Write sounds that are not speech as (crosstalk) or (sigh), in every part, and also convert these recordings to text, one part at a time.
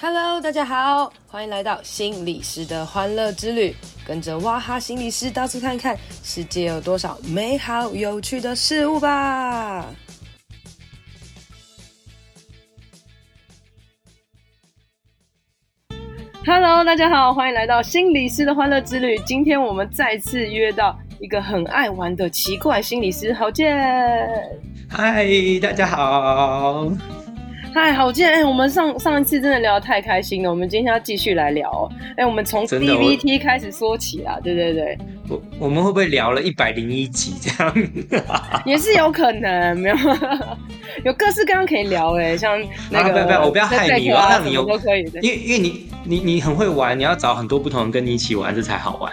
Hello，大家好，欢迎来到心理师的欢乐之旅，跟着哇哈心理师到处看看，世界有多少美好有趣的事物吧。Hello，大家好，欢迎来到心理师的欢乐之旅。今天我们再次约到一个很爱玩的奇怪心理师，郝建。嗨，大家好。嗨，郝建，哎、欸，我们上上一次真的聊得太开心了，我们今天要继续来聊、喔。哎、欸，我们从 DVT 开始说起啦，对对对。我我们会不会聊了一百零一集这样？(laughs) 也是有可能，没有，(laughs) 有各式各样可以聊哎、欸，像那个，啊、不要不要，我不要害你，我要让你有都可以的。因为因为你你你很会玩，你要找很多不同人跟你一起玩，这才好玩。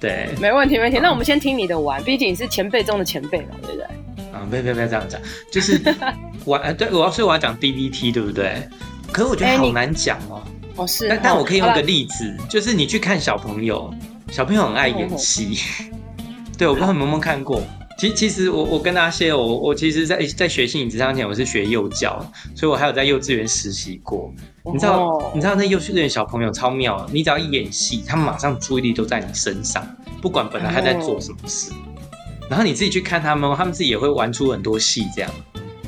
对，没问题没问题。那我们先听你的玩，毕竟你是前辈中的前辈嘛，对不对？啊，不要不要不要这样讲，就是 (laughs) 玩，对，我要所以我要讲 DVT，对不对？可是我觉得好难讲哦。哦，是。但但我可以用个例子，就是你去看小朋友，小朋友很爱演戏。(laughs) 对，我不知道你们有没有看过。其其实我我跟大家说，我我其实在在学心理咨商前，我是学幼教，所以我还有在幼稚园实习过。你知道你知道那幼稚园小朋友超妙，你只要一演戏，他们马上注意力都在你身上，不管本来他在做什么事。然后你自己去看他们，他们自己也会玩出很多戏这样。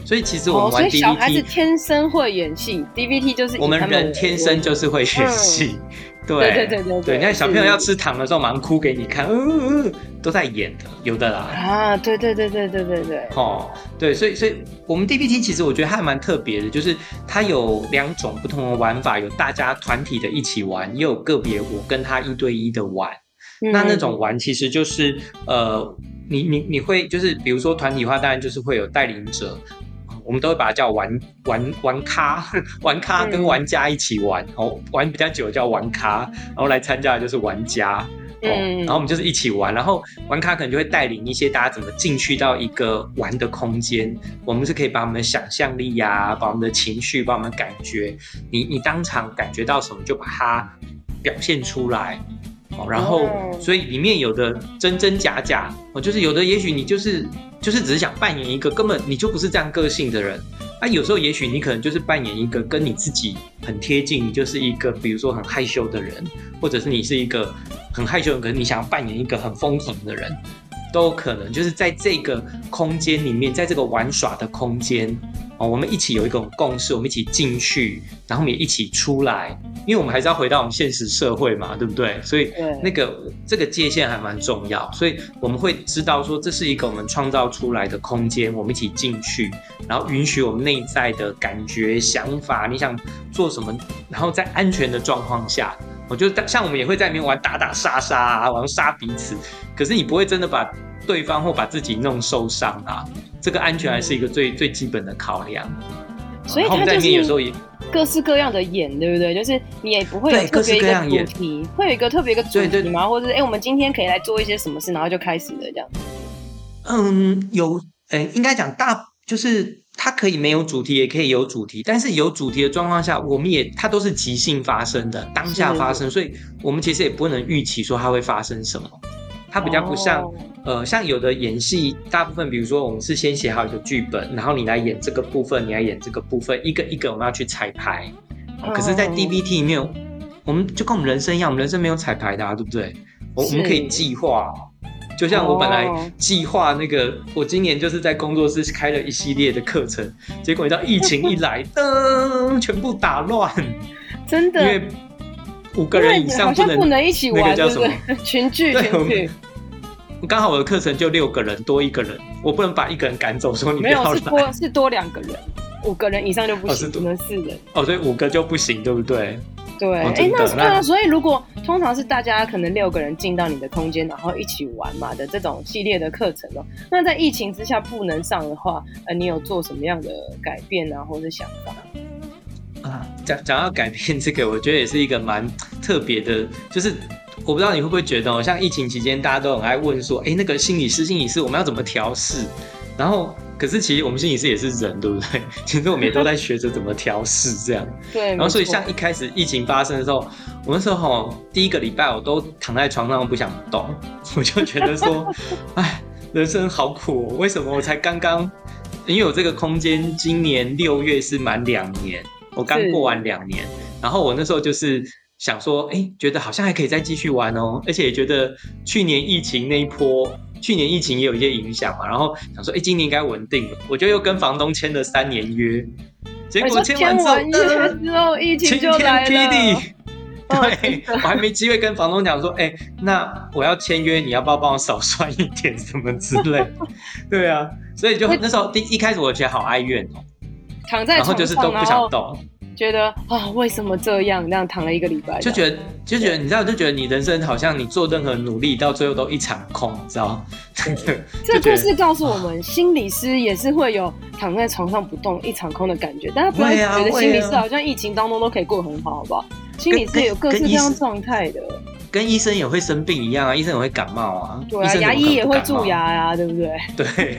所以其实我们玩 DBT，、哦、小孩子天生会演戏，DBT 就是我们人天生就是会演戏。嗯、对对对对对，你看小朋友要吃糖的时候，马上哭给你看，嗯嗯，都在演的，有的啦。啊，对对对对对对对。哦，对，所以所以我们 DBT 其实我觉得还蛮特别的，就是它有两种不同的玩法，有大家团体的一起玩，也有个别我跟他一对一的玩。嗯、那那种玩其实就是呃。你你你会就是比如说团体化，当然就是会有带领者，我们都会把它叫玩玩玩咖，(laughs) 玩咖跟玩家一起玩，哦、嗯，玩比较久叫玩咖，然后来参加的就是玩家，嗯，然后我们就是一起玩，然后玩咖可能就会带领一些大家怎么进去到一个玩的空间，我们是可以把我们的想象力呀、啊，把我们的情绪，把我们的感觉，你你当场感觉到什么就把它表现出来。然后，所以里面有的真真假假，哦，就是有的，也许你就是就是只是想扮演一个根本你就不是这样个性的人，啊，有时候也许你可能就是扮演一个跟你自己很贴近，你就是一个比如说很害羞的人，或者是你是一个很害羞的人，可是你想要扮演一个很疯狂的人，都有可能，就是在这个空间里面，在这个玩耍的空间。哦，我们一起有一种共识，我们一起进去，然后我们也一起出来，因为我们还是要回到我们现实社会嘛，对不对？所以那个这个界限还蛮重要，所以我们会知道说，这是一个我们创造出来的空间，我们一起进去，然后允许我们内在的感觉、想法，你想做什么，然后在安全的状况下，我就像我们也会在里面玩打打杀杀啊，玩杀彼此，可是你不会真的把对方或把自己弄受伤啊。这个安全还是一个最最基本的考量，所以他就是有时候也各式各样的演，对不对？就是你也不会有特别一个主题，会有一个特别一个主题吗？或者是哎，我们今天可以来做一些什么事，然后就开始了这样。嗯，有，哎，应该讲大就是它可以没有主题，也可以有主题，但是有主题的状况下，我们也它都是即兴发生的，当下发生，所以我们其实也不能预期说它会发生什么。它比较不像，哦、呃，像有的演戏，大部分比如说我们是先写好一个剧本，然后你来演这个部分，你来演这个部分，一个一个我们要去彩排。哦、可是，在 DBT 里面，我们就跟我们人生一样，我们人生没有彩排的，啊，对不对？我我们可以计划，就像我本来计划那个，哦、我今年就是在工作室开了一系列的课程，结果你知道疫情一来，噔，全部打乱，真的，因为。五个人以上不能，不能一起玩，那个叫什么？(laughs) 群聚，群聚。刚好我的课程就六个人，多一个人，我不能把一个人赶走，说你。没有，是多是多两个人，五个人以上就不行，只能四人。哦，所以五个就不行，对不对？对，哎、哦欸，那对啊，所以如果通常是大家可能六个人进到你的空间，然后一起玩嘛的这种系列的课程哦，那在疫情之下不能上的话，呃，你有做什么样的改变啊，或者想法？啊，讲讲到改变这个，我觉得也是一个蛮特别的，(laughs) 就是我不知道你会不会觉得哦，像疫情期间大家都很爱问说，哎，那个心理师，心理师我们要怎么调试？然后，可是其实我们心理师也是人，对不对？(laughs) 其实我们也都在学着怎么调试这样。(laughs) 对。然后，所以像一开始疫情发生的时候，我那时候第一个礼拜我都躺在床上不想动，我就觉得说，哎，人生好苦哦，为什么我才刚刚，因为我这个空间今年六月是满两年。我刚过完两年，然后我那时候就是想说，哎，觉得好像还可以再继续玩哦，而且也觉得去年疫情那一波，去年疫情也有一些影响嘛，然后想说，哎，今年应该稳定了，我就又跟房东签了三年约，结果签完之后，疫情就来了。对，我还没机会跟房东讲说，哎、欸，那我要签约，你要不要帮我少算一点什么之类？(laughs) 对啊，所以就那时候第一开始我觉得好哀怨哦，躺在床上，然后就是都不想动，觉得啊为什么这样？那样躺了一个礼拜，就觉得就觉得你知道，就觉得你人生好像你做任何努力到最后都一场空，你知道？(laughs) 这故事告诉我们，心理师也是会有躺在床上不动一场空的感觉，但他不要觉得心理师好像疫情当中都可以过很好，好不好？心理是有各式各样状态的跟，跟医生也会生病一样啊，医生也会感冒啊，对啊，牙医也会蛀牙呀、啊，对不对？对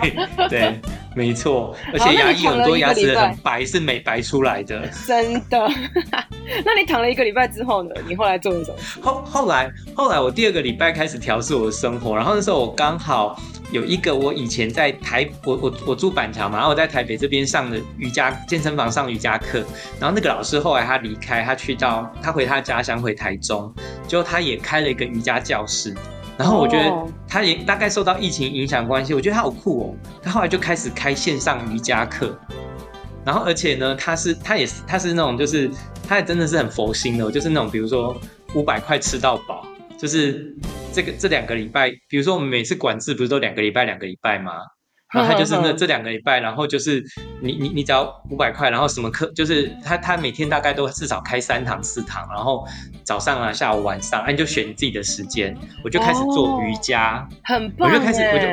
对，(laughs) 没错，而且牙医很多牙齿很白，是美白出来的，真的。(laughs) 那你躺了一个礼拜之后呢？你后来做了什么？后后来后来我第二个礼拜开始调试我的生活，然后那时候我刚好。有一个我以前在台，我我我住板桥嘛，然后我在台北这边上的瑜伽健身房上瑜伽课，然后那个老师后来他离开，他去到他回他家乡回台中，就他也开了一个瑜伽教室，然后我觉得他也大概受到疫情影响关系，我觉得他好酷哦，他后来就开始开线上瑜伽课，然后而且呢，他是他也是他是那种就是他也真的是很佛心的，就是那种比如说五百块吃到饱。就是这个这两个礼拜，比如说我们每次管制不是都两个礼拜两个礼拜吗？然后他就是那这两个礼拜，然后就是你你你只要五百块，然后什么课就是他他每天大概都至少开三堂四堂，然后早上啊下午晚上，你就选你自己的时间，我就开始做瑜伽，哦、很棒，我就开始我就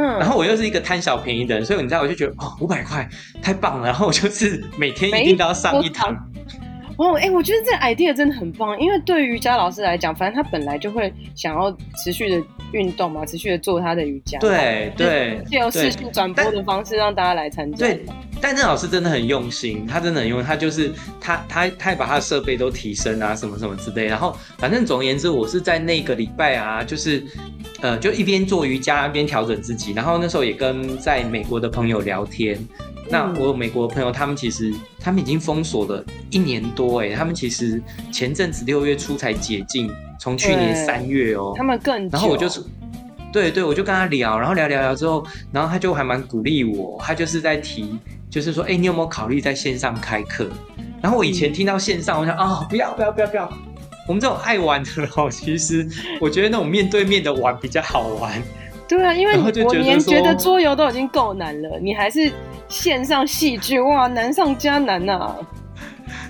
嗯，然后我又是一个贪小便宜的人，所以你知道我就觉得哦五百块太棒了，然后我就是每天一定都要上一堂。哦，哎、欸，我觉得这个 idea 真的很棒，因为对于瑜伽老师来讲，反正他本来就会想要持续的运动嘛，持续的做他的瑜伽。对对，借由视讯转播的方式让大家来参加。对，但那老师真的很用心，他真的很用心，他就是他他他也把他的设备都提升啊，什么什么之类。然后反正总而言之，我是在那个礼拜啊，就是呃，就一边做瑜伽一边调整自己，然后那时候也跟在美国的朋友聊天。那我有美国的朋友，他们其实他们已经封锁了一年多哎，他们其实前阵子六月初才解禁，从去年三月哦、喔，他们更。然后我就是，对对，我就跟他聊，然后聊聊聊之后，然后他就还蛮鼓励我，他就是在提，就是说，哎、欸，你有没有考虑在线上开课？然后我以前听到线上，我想啊、哦，不要不要不要不要，我们这种爱玩的哦，其实我觉得那种面对面的玩比较好玩。对啊，因为我连觉得桌游都已经够难了，你还是。线上戏剧哇，难上加难呐、啊！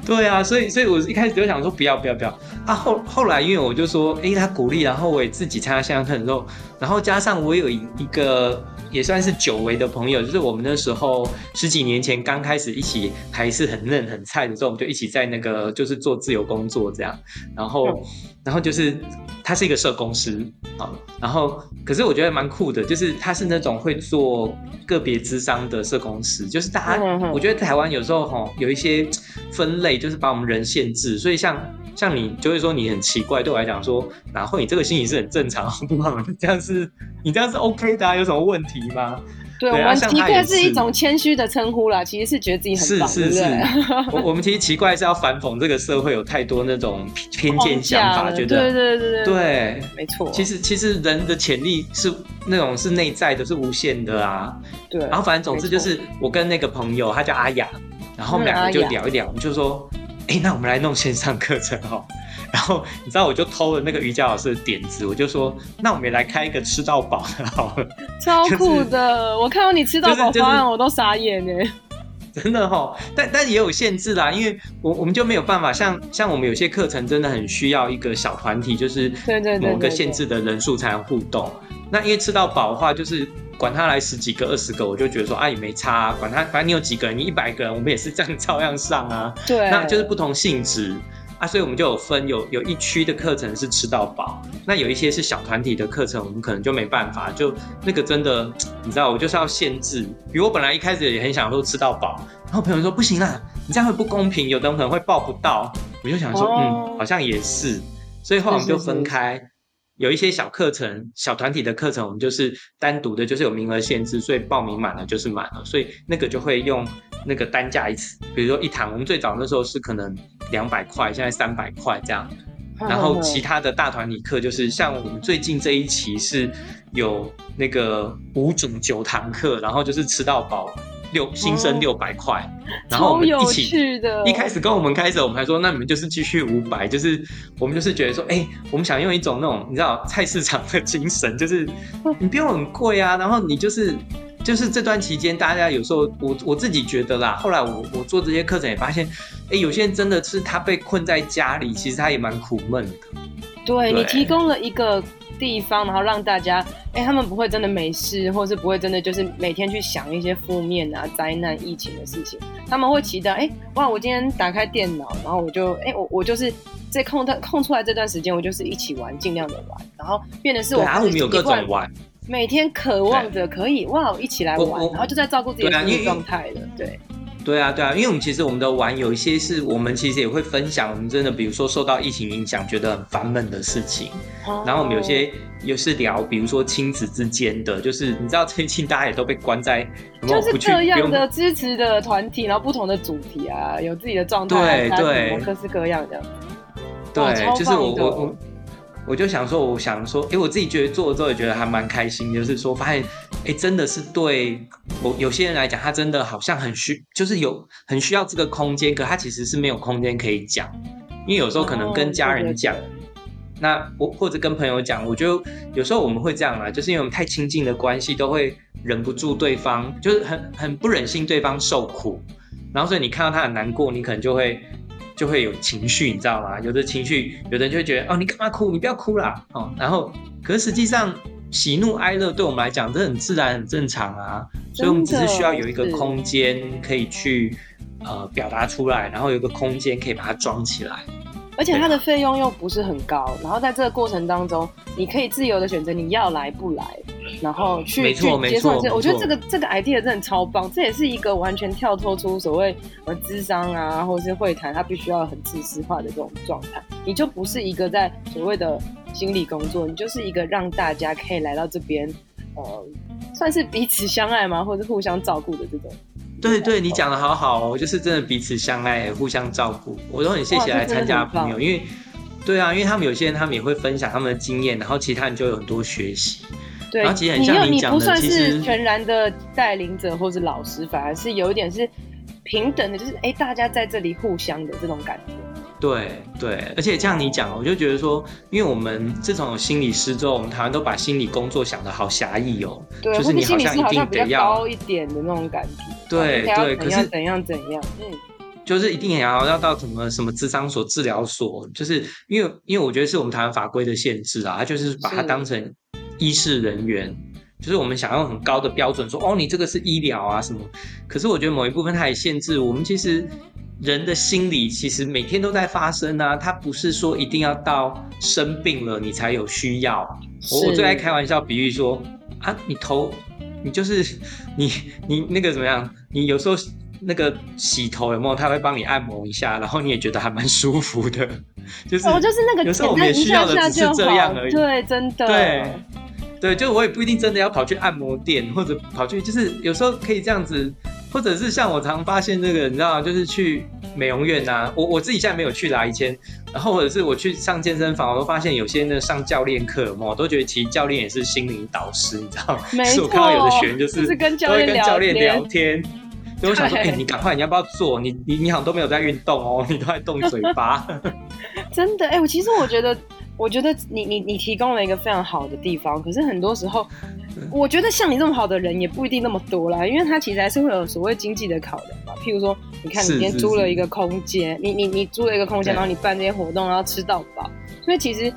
对啊，所以所以我一开始就想说不要不要不要啊。后后来因为我就说，哎、他鼓励，然后我也自己参加线上课的时候，然后加上我有一一个也算是久违的朋友，就是我们那时候十几年前刚开始一起还是很嫩很菜的时候，我们就一起在那个就是做自由工作这样，然后、嗯、然后就是他是一个社工师啊，然后可是我觉得蛮酷的，就是他是那种会做。个别智商的社工师，就是大家，我觉得台湾有时候吼有一些分类，就是把我们人限制，所以像像你就会说你很奇怪，对我来讲说，然后你这个心理是很正常，不吗？这样是，你这样是 OK 的啊，有什么问题吗？对，对啊，我们奇怪是一种谦虚的称呼啦，其实是觉得自己很棒，是是是。我我们其实奇怪是要反讽这个社会有太多那种偏见想法，觉得对对对对对，没错。其实其实人的潜力是那种是内在的，是无限的啊。对。然后反正总之就是我跟那个朋友，他叫阿雅，然后我们两个就聊一聊，我们就说，哎，那我们来弄线上课程哦。然后你知道，我就偷了那个瑜伽老师的点子，我就说，那我们也来开一个吃到饱的好了。超酷的！(laughs) 就是、我看到你吃到饱方案，我都傻眼哎。(laughs) 真的哈、哦，但但也有限制啦，因为我我们就没有办法像像我们有些课程真的很需要一个小团体，就是某个限制的人数才能互动。那因为吃到饱的话，就是管他来十几个、二十个，我就觉得说啊也没差、啊，管他反正你有几个人，你一百个人，我们也是这样照样上啊。对，那就是不同性质。啊，所以我们就有分，有有一区的课程是吃到饱，那有一些是小团体的课程，我们可能就没办法，就那个真的，你知道，我就是要限制。比如我本来一开始也很想说吃到饱，然后朋友说不行啦，你这样会不公平，有的人可能会报不到。我就想说，嗯，好像也是，所以后来我们就分开，有一些小课程、小团体的课程，我们就是单独的，就是有名额限制，所以报名满了就是满了，所以那个就会用那个单价一次，比如说一堂，我们最早那时候是可能。两百块，现在三百块这样。然后其他的大团体课就是像我们最近这一期是有那个五种九堂课，然后就是吃到饱。六新生六百块，然后我们一起一开始跟我们开始，我们还说那你们就是继续五百，就是我们就是觉得说，哎、欸，我们想用一种那种你知道菜市场的精神，就是你不用很贵啊，然后你就是就是这段期间，大家有时候我我自己觉得啦，后来我我做这些课程也发现，哎、欸，有些人真的是他被困在家里，其实他也蛮苦闷的。对，对你提供了一个。地方，然后让大家，哎、欸，他们不会真的没事，或是不会真的就是每天去想一些负面啊、灾难、疫情的事情。他们会期待，哎、欸，哇，我今天打开电脑，然后我就，哎、欸，我我就是在空的空出来这段时间，我就是一起玩，尽量的玩，然后变得是我们有各种玩，每天渴望着可以哇，一起来玩，然后就在照顾自己的心理状态了，对。对啊，对啊，因为我们其实我们的玩有一些是我们其实也会分享，我们真的比如说受到疫情影响觉得很烦闷的事情，哦、然后我们有些又是聊，比如说亲子之间的，就是你知道最近大家也都被关在，就是各样的支持的团体，然后不同的主题啊，有自己的状态，对对，各式各样的，对，就是我我我。我就想说，我想说，哎，我自己觉得做了之后也觉得还蛮开心，就是说发现，哎，真的是对我有些人来讲，他真的好像很需，就是有很需要这个空间，可他其实是没有空间可以讲，因为有时候可能跟家人讲，那我或者跟朋友讲，我就有时候我们会这样啦，就是因为我们太亲近的关系，都会忍不住对方，就是很很不忍心对方受苦，然后所以你看到他很难过，你可能就会。就会有情绪，你知道吗？有的情绪，有的人就会觉得哦，你干嘛哭？你不要哭啦。哦。然后，可是实际上，喜怒哀乐对我们来讲，这很自然、很正常啊。所以，我们只是需要有一个空间可以去呃表达出来，然后有一个空间可以把它装起来。而且它的费用又不是很高，然后在这个过程当中，你可以自由的选择你要来不来，然后去去接受这，我觉得这个这个 idea 真的超棒，这也是一个完全跳脱出所谓呃智商啊，或者是会谈，它必须要很自私化的这种状态，你就不是一个在所谓的心理工作，你就是一个让大家可以来到这边，呃，算是彼此相爱吗，或者是互相照顾的这种。对对，你讲的好好哦，就是真的彼此相爱，互相照顾，我都很谢谢来参加的朋友，因为，对啊，因为他们有些人他们也会分享他们的经验，然后其他人就有很多学习。对，然后其实很像你讲的，其实全然的带领者或是老师，反而是有一点是平等的，就是哎，大家在这里互相的这种感觉。对对，而且像你讲，我就觉得说，因为我们自从有心理师之后，我们台湾都把心理工作想得好狭义哦，对，就是你好像一定得要高一点的那种感觉。对对，可是怎样怎样，嗯，就是一定也要要到什么什么智商所、治疗所，就是因为因为我觉得是我们台湾法规的限制啊，它就是把它当成医事人员，就是我们想要很高的标准说，哦，你这个是医疗啊什么，可是我觉得某一部分它也限制我们其实。人的心理其实每天都在发生啊，他不是说一定要到生病了你才有需要。我我最爱开玩笑比喻说啊，你头你就是 (laughs) 你你那个怎么样？你有时候那个洗头有没有？他会帮你按摩一下，然后你也觉得还蛮舒服的。(laughs) 就是我就是那个，有时候我们也需要的只是这样而已。对，真的。对对，就我也不一定真的要跑去按摩店，或者跑去，就是有时候可以这样子。或者是像我常发现这个，你知道，就是去美容院呐、啊，我我自己现在没有去啦，以前，然后或者是我去上健身房，我都发现有些那上教练课嘛，我都觉得其实教练也是心灵导师，你知道吗？没错。是我看到有的学员就是，就是跟教练聊天，所以对我想说，(laughs) 哎、欸，你赶快，你要不要做？你你你好像都没有在运动哦，你都在动嘴巴。(laughs) 真的，哎、欸，我其实我觉得。我觉得你你你提供了一个非常好的地方，可是很多时候，我觉得像你这么好的人也不一定那么多啦，因为他其实还是会有所谓经济的考量嘛。譬如说，你看你今天租了一个空间，你你你租了一个空间，然后你办这些活动，然后吃到饱，所以其实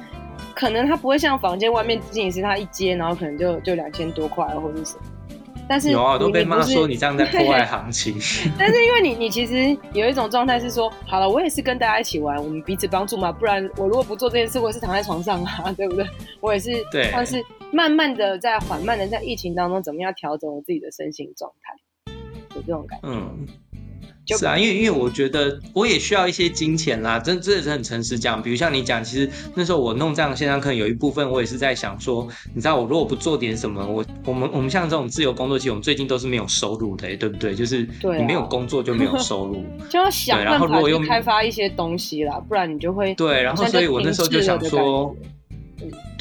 可能他不会像房间外面仅仅是他一间，然后可能就就两千多块或者是什么。但是有啊，都被骂说你这样在 (laughs) 破坏行情。(laughs) (laughs) 但是因为你，你其实有一种状态是说，好了，我也是跟大家一起玩，我们彼此帮助嘛。不然我如果不做这件事，我也是躺在床上啊，对不对？我也是，对。但是慢慢的在缓慢的在疫情当中，怎么样调整我自己的身心状态，有这种感觉。嗯。是啊，因为因为我觉得我也需要一些金钱啦，真真的是很诚实讲。比如像你讲，其实那时候我弄这样的线上课，有一部分我也是在想说，你知道，我如果不做点什么，我我们我们像这种自由工作，其实我们最近都是没有收入的，对不对？就是你没有工作就没有 (laughs) 收入，啊、就要想办法去开发一些东西啦，不然你就会对。然后所以我那时候就想说。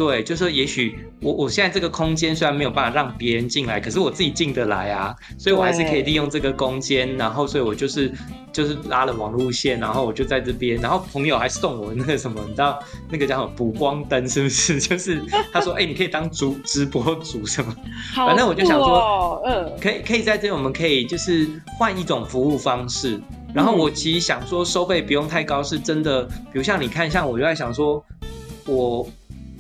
对，就是说也许我我现在这个空间虽然没有办法让别人进来，可是我自己进得来啊，所以我还是可以利用这个空间。然后，所以我就是就是拉了网路线，然后我就在这边，然后朋友还送我那个什么，你知道那个叫什么补光灯是不是？(laughs) 就是他说，哎、欸，你可以当主直播主什么，(laughs) 反正我就想说，嗯，可以可以在这里，我们可以就是换一种服务方式。然后我其实想说，收费不用太高，是真的。比如像你看，像我就在想说，我。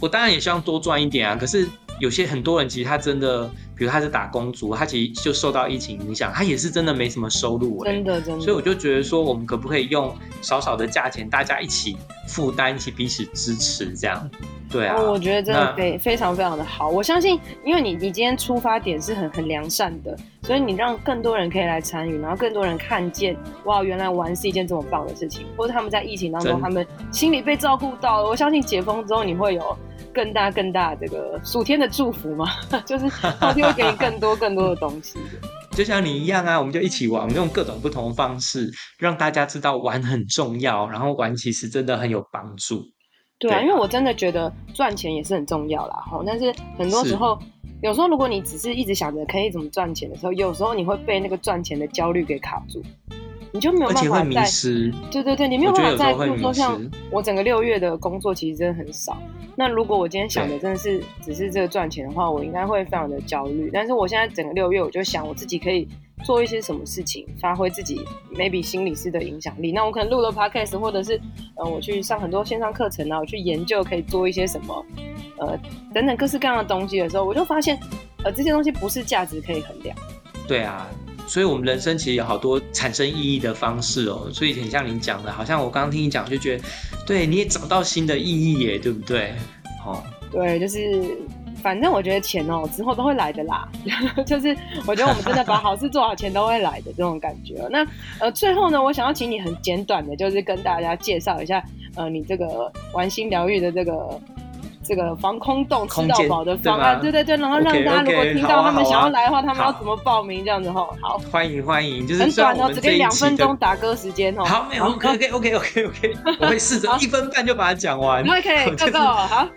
我当然也希望多赚一点啊，可是有些很多人其实他真的，比如他是打工族，他其实就受到疫情影响，他也是真的没什么收入欸，真的真的。所以我就觉得说，我们可不可以用少少的价钱，大家一起负担，一起彼此支持，这样。对啊，我觉得真的非非常非常的好。我相信，因为你你今天出发点是很很良善的，所以你让更多人可以来参与，然后更多人看见，哇，原来玩是一件这么棒的事情，或者他们在疫情当中，他们心里被照顾到了。我相信解封之后，你会有。更大更大这个暑天的祝福嘛，(laughs) 就是 (laughs) 后天会给你更多更多的东西。就像你一样啊，我们就一起玩，我们用各种不同的方式让大家知道玩很重要，然后玩其实真的很有帮助。对啊，对啊，因为我真的觉得赚钱也是很重要啦。哈，但是很多时候，有时候如果你只是一直想着可以怎么赚钱的时候，有时候你会被那个赚钱的焦虑给卡住。你就没有办法在，迷失对对对，你没有办法在，比如说像我整个六月的工作其实真的很少。那如果我今天想的真的是只是这个赚钱的话，我应该会非常的焦虑。但是我现在整个六月，我就想我自己可以做一些什么事情，发挥自己 maybe 心理师的影响力。那我可能录了 podcast，或者是呃我去上很多线上课程啊，我去研究可以做一些什么呃等等各式各样的东西的时候，我就发现呃这些东西不是价值可以衡量。对啊。所以，我们人生其实有好多产生意义的方式哦。所以，很像你讲的，好像我刚刚听你讲，就觉得，对，你也找到新的意义耶，对不对？哦，对，就是，反正我觉得钱哦，之后都会来的啦。(laughs) 就是，我觉得我们真的把好事做好，钱都会来的这种感觉。那呃，最后呢，我想要请你很简短的，就是跟大家介绍一下，呃，你这个玩心疗愈的这个。这个防空洞吃到饱的方案，对对对，然后让大家如果听到他们想要来的话，他们要怎么报名？这样子哈，好，欢迎欢迎，就是很短哦，只给两分钟打歌时间哦。好，没有，OK OK OK OK OK，我会试着一分半就把它讲完。(laughs) OK，(laughs) 够够好。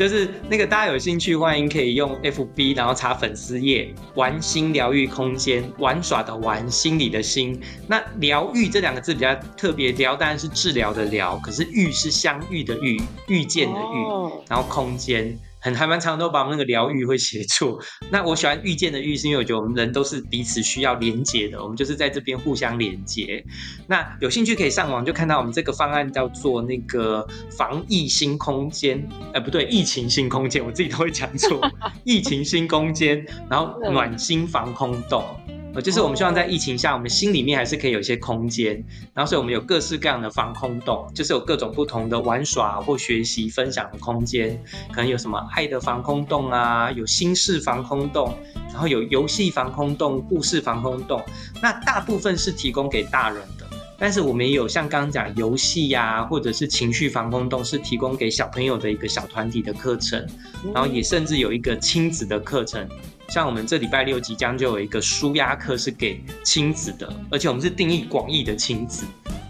就是那个大家有兴趣，欢迎可以用 FB，然后查粉丝页“玩心疗愈空间”，玩耍的玩，心里的心。那“疗愈”这两个字比较特别，“疗”当然是治疗的“疗”，可是“愈”是相遇的“遇”，遇见的“遇”，然后空间。很还蛮常都把我们那个疗愈会写错。(laughs) 那我喜欢遇见的遇，是因为我觉得我们人都是彼此需要连接的，我们就是在这边互相连接。那有兴趣可以上网就看到我们这个方案叫做那个防疫新空间，呃，不对，疫情新空间，我自己都会讲错，(laughs) 疫情新空间，然后暖心防空洞。呃，就是我们希望在疫情下，我们心里面还是可以有一些空间，然后所以我们有各式各样的防空洞，就是有各种不同的玩耍或学习分享的空间，可能有什么爱的防空洞啊，有心事防空洞，然后有游戏防空洞、故事防空洞，那大部分是提供给大人的，但是我们也有像刚刚讲游戏呀，或者是情绪防空洞，是提供给小朋友的一个小团体的课程，然后也甚至有一个亲子的课程。像我们这礼拜六即将就有一个舒压课是给亲子的，而且我们是定义广义的亲子，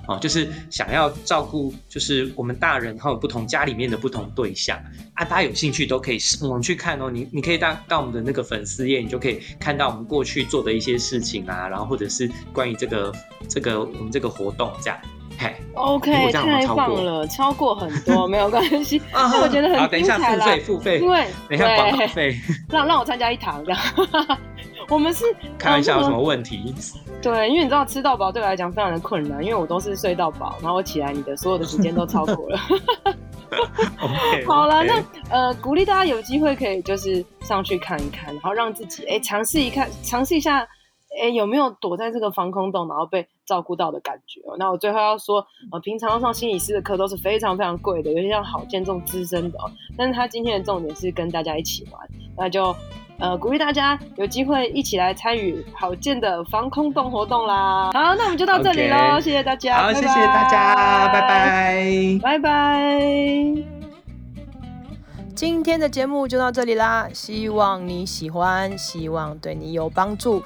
啊，就是想要照顾，就是我们大人还有不同家里面的不同对象啊，大家有兴趣都可以我们去看哦。你你可以到到我们的那个粉丝页，你就可以看到我们过去做的一些事情啊，然后或者是关于这个这个我们这个活动这样。OK，太棒了，超过很多没有关系，(laughs) 那我觉得很精彩啦。付费，付费，因为等一下广告费，让让我参加一堂这样。我们是 (laughs) 开玩笑，有什么问题？(laughs) 对，因为你知道吃到饱对我来讲非常的困难，因为我都是睡到饱，然后我起来，你的所有的时间都超过了。好了，那呃，鼓励大家有机会可以就是上去看一看，然后让自己哎尝试一看，尝试一下。哎，有没有躲在这个防空洞，然后被照顾到的感觉？那我最后要说，呃，平常要上心理师的课都是非常非常贵的，尤其像郝建这种资深的。但是他今天的重点是跟大家一起玩，那就呃，鼓励大家有机会一起来参与郝建的防空洞活动啦。好，那我们就到这里喽，okay. 谢谢大家。好，拜拜谢谢大家，拜拜，拜拜。今天的节目就到这里啦，希望你喜欢，希望对你有帮助，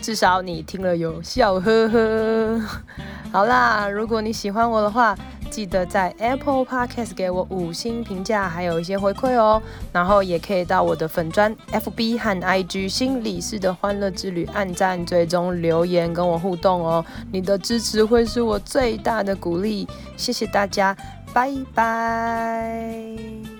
至少你听了有笑呵呵。(laughs) 好啦，如果你喜欢我的话，记得在 Apple Podcast 给我五星评价，还有一些回馈哦。然后也可以到我的粉专 FB 和 IG 心理师的欢乐之旅按赞、追踪、留言跟我互动哦。你的支持会是我最大的鼓励，谢谢大家，拜拜。